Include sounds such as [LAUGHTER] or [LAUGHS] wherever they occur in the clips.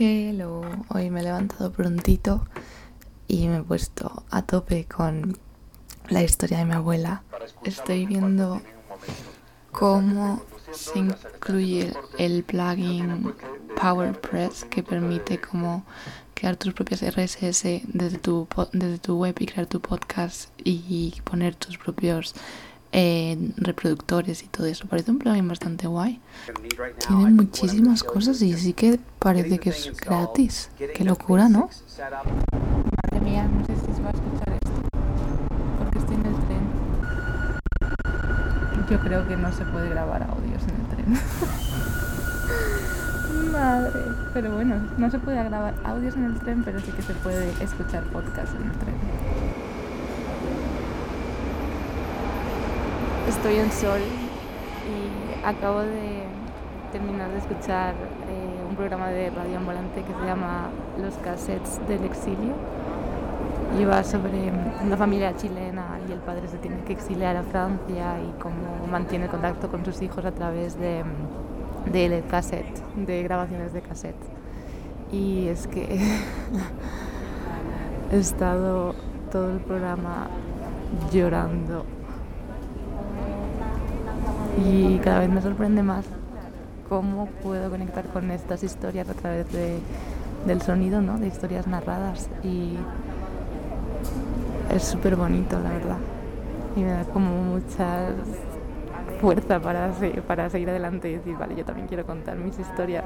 Hello, hoy me he levantado prontito y me he puesto a tope con la historia de mi abuela. Estoy viendo cómo se incluye el plugin PowerPress que permite como crear tus propias RSS desde tu, desde tu web y crear tu podcast y poner tus propios eh, reproductores y todo eso. Parece un plugin bastante guay. Tiene muchísimas cosas y sí que parece que es gratis. Qué locura, ¿no? Madre mía, no sé si se va a escuchar esto. Porque estoy en el tren. Yo creo que no se puede grabar audios en el tren. [LAUGHS] Madre. Pero bueno, no se puede grabar audios en el tren, pero sí que se puede escuchar podcast en el tren. Estoy en Sol y acabo de terminar de escuchar eh, un programa de radio ambulante que se llama Los Cassettes del Exilio y va sobre una familia chilena y el padre se tiene que exiliar a Francia y cómo mantiene contacto con sus hijos a través de, de cassette, de grabaciones de cassette. Y es que [LAUGHS] he estado todo el programa llorando y cada vez me sorprende más cómo puedo conectar con estas historias a través del sonido, ¿no? de historias narradas y es súper bonito, la verdad. Y me da como mucha fuerza para, para seguir adelante y decir, vale, yo también quiero contar mis historias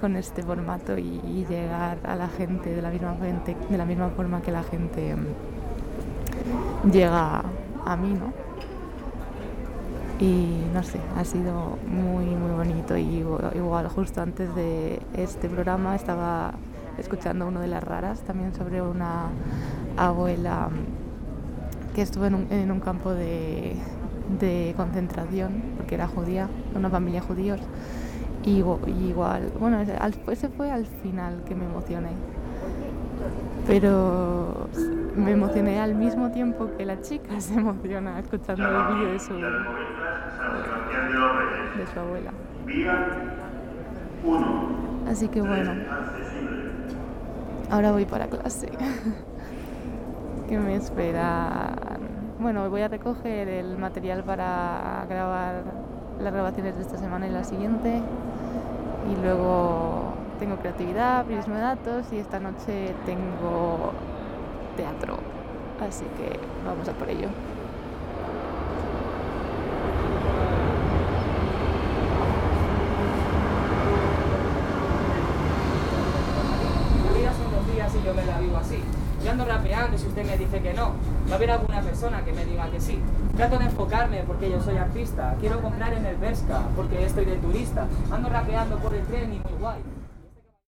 con este formato y, llegar a la gente de la misma gente, de la misma forma que la gente mm, llega a mí, ¿no? Y no sé, ha sido muy muy bonito. Y igual justo antes de este programa estaba escuchando uno de las raras también sobre una abuela que estuvo en un, campo de, de, concentración porque era judía, una familia judíos. Y igual, bueno, ese fue al final que me emocioné. Pero me emocioné al mismo tiempo que la chica se emociona escuchando el vídeo de su, de su abuela. Así que bueno, ahora voy para clase. [LAUGHS] que me espera? Bueno, voy a recoger el material para grabar las grabaciones de esta semana y la siguiente. Y luego tengo creatividad, de datos y esta noche tengo teatro. Así que vamos a por ello. La vida son dos días y yo me la vivo así. Yo ando rapeando si usted me dice que no, va a haber alguna persona que me diga que sí. Trato de enfocarme porque yo soy artista. Quiero comprar en el Vesca porque estoy de turista. Ando rapeando por el tren y muy guay.